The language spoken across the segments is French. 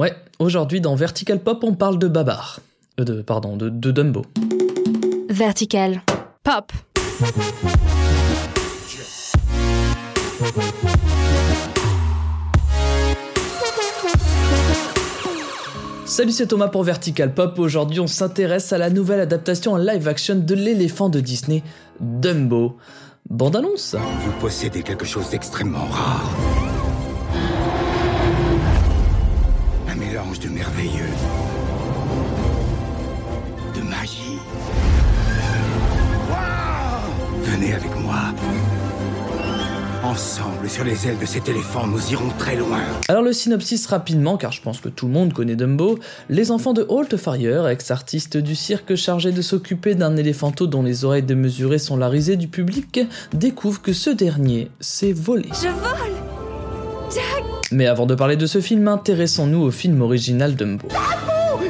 Ouais, aujourd'hui dans Vertical Pop, on parle de Babar. Euh, de, pardon, de, de Dumbo. Vertical Pop. Salut, c'est Thomas pour Vertical Pop. Aujourd'hui, on s'intéresse à la nouvelle adaptation en live action de l'éléphant de Disney, Dumbo. Bande annonce. Vous possédez quelque chose d'extrêmement rare. Mélange de merveilleux, de magie. Waouh Venez avec moi. Ensemble, sur les ailes de cet éléphant, nous irons très loin. Alors le synopsis rapidement, car je pense que tout le monde connaît Dumbo. Les enfants de Holt Farrier, ex-artiste du cirque chargé de s'occuper d'un éléphanto dont les oreilles démesurées sont la risée du public, découvrent que ce dernier s'est volé. Je vole Jack Mais avant de parler de ce film, intéressons-nous au film original Dumbo.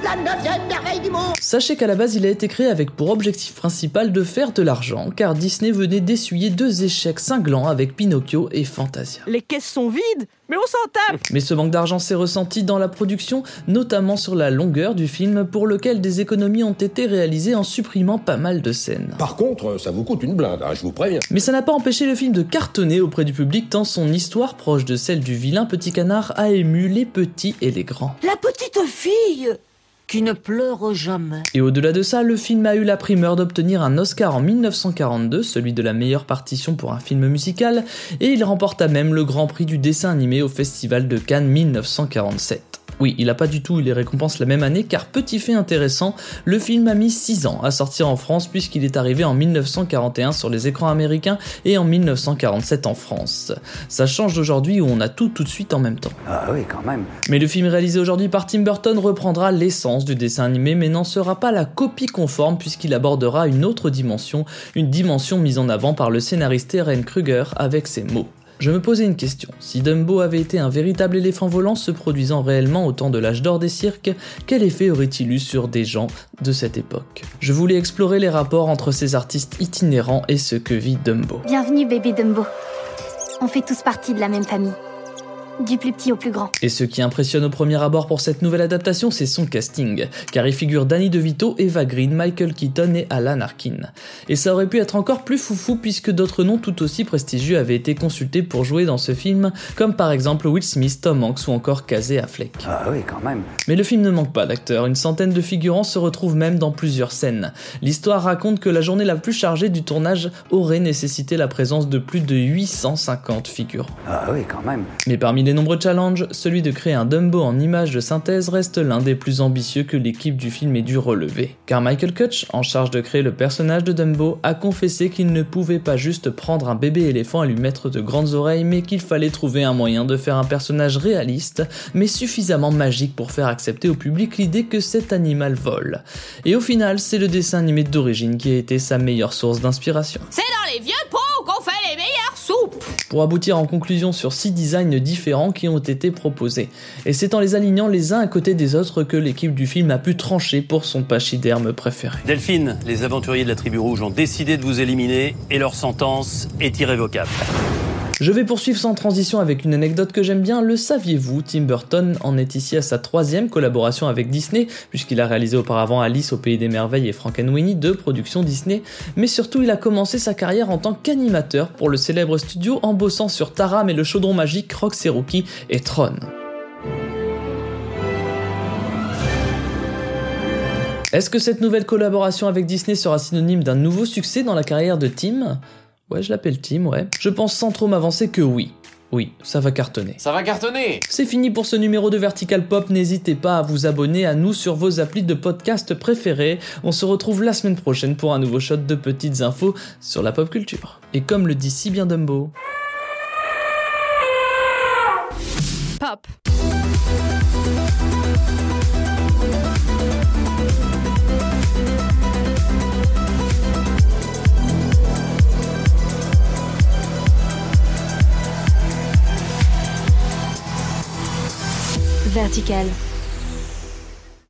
La neuvième merveille du monde Sachez qu'à la base, il a été créé avec pour objectif principal de faire de l'argent, car Disney venait d'essuyer deux échecs cinglants avec Pinocchio et Fantasia. Les caisses sont vides, mais on s'en tape Mais ce manque d'argent s'est ressenti dans la production, notamment sur la longueur du film, pour lequel des économies ont été réalisées en supprimant pas mal de scènes. Par contre, ça vous coûte une blinde, hein, je vous préviens. Mais ça n'a pas empêché le film de cartonner auprès du public tant son histoire, proche de celle du vilain petit canard, a ému les petits et les grands. La petite fille qui ne pleure jamais. Et au-delà de ça, le film a eu la primeur d'obtenir un Oscar en 1942, celui de la meilleure partition pour un film musical, et il remporta même le Grand Prix du dessin animé au Festival de Cannes 1947. Oui, il a pas du tout eu les récompenses la même année car petit fait intéressant, le film a mis 6 ans à sortir en France puisqu'il est arrivé en 1941 sur les écrans américains et en 1947 en France. Ça change d'aujourd'hui où on a tout tout de suite en même temps. Ah oui, quand même. Mais le film réalisé aujourd'hui par Tim Burton reprendra l'essence du dessin animé mais n'en sera pas la copie conforme puisqu'il abordera une autre dimension, une dimension mise en avant par le scénariste Eren Kruger avec ses mots. Je me posais une question. Si Dumbo avait été un véritable éléphant volant se produisant réellement au temps de l'âge d'or des cirques, quel effet aurait-il eu sur des gens de cette époque? Je voulais explorer les rapports entre ces artistes itinérants et ce que vit Dumbo. Bienvenue bébé Dumbo. On fait tous partie de la même famille. Du plus petit au plus grand. Et ce qui impressionne au premier abord pour cette nouvelle adaptation, c'est son casting, car il figure Danny DeVito, Eva Green, Michael Keaton et Alan Arkin. Et ça aurait pu être encore plus foufou puisque d'autres noms tout aussi prestigieux avaient été consultés pour jouer dans ce film, comme par exemple Will Smith, Tom Hanks ou encore Casey Affleck. Ah oui, quand même. Mais le film ne manque pas d'acteurs, une centaine de figurants se retrouvent même dans plusieurs scènes. L'histoire raconte que la journée la plus chargée du tournage aurait nécessité la présence de plus de 850 figurants. Ah oui, quand même. Mais parmi les nombreux challenges, celui de créer un Dumbo en image de synthèse reste l'un des plus ambitieux que l'équipe du film ait dû relever. Car Michael Kutch, en charge de créer le personnage de Dumbo, a confessé qu'il ne pouvait pas juste prendre un bébé éléphant et lui mettre de grandes oreilles, mais qu'il fallait trouver un moyen de faire un personnage réaliste, mais suffisamment magique pour faire accepter au public l'idée que cet animal vole. Et au final, c'est le dessin animé d'origine qui a été sa meilleure source d'inspiration. C'est dans les vieux pots qu'on fait les meilleures soupes pour aboutir en conclusion sur six designs différents qui ont été proposés. Et c'est en les alignant les uns à côté des autres que l'équipe du film a pu trancher pour son pachyderme préféré. Delphine, les aventuriers de la tribu rouge ont décidé de vous éliminer et leur sentence est irrévocable. Je vais poursuivre sans transition avec une anecdote que j'aime bien. Le saviez-vous Tim Burton en est ici à sa troisième collaboration avec Disney, puisqu'il a réalisé auparavant Alice au Pays des Merveilles et Frankenweenie, deux productions Disney, mais surtout il a commencé sa carrière en tant qu'animateur pour le célèbre studio en bossant sur Taram et le chaudron magique Rock Rookie et Tron. Est-ce que cette nouvelle collaboration avec Disney sera synonyme d'un nouveau succès dans la carrière de Tim? Ouais, je l'appelle Tim, ouais. Je pense sans trop m'avancer que oui. Oui, ça va cartonner. Ça va cartonner C'est fini pour ce numéro de Vertical Pop, n'hésitez pas à vous abonner à nous sur vos applis de podcast préférés. On se retrouve la semaine prochaine pour un nouveau shot de petites infos sur la pop culture. Et comme le dit si bien Dumbo... Pop. Vertical.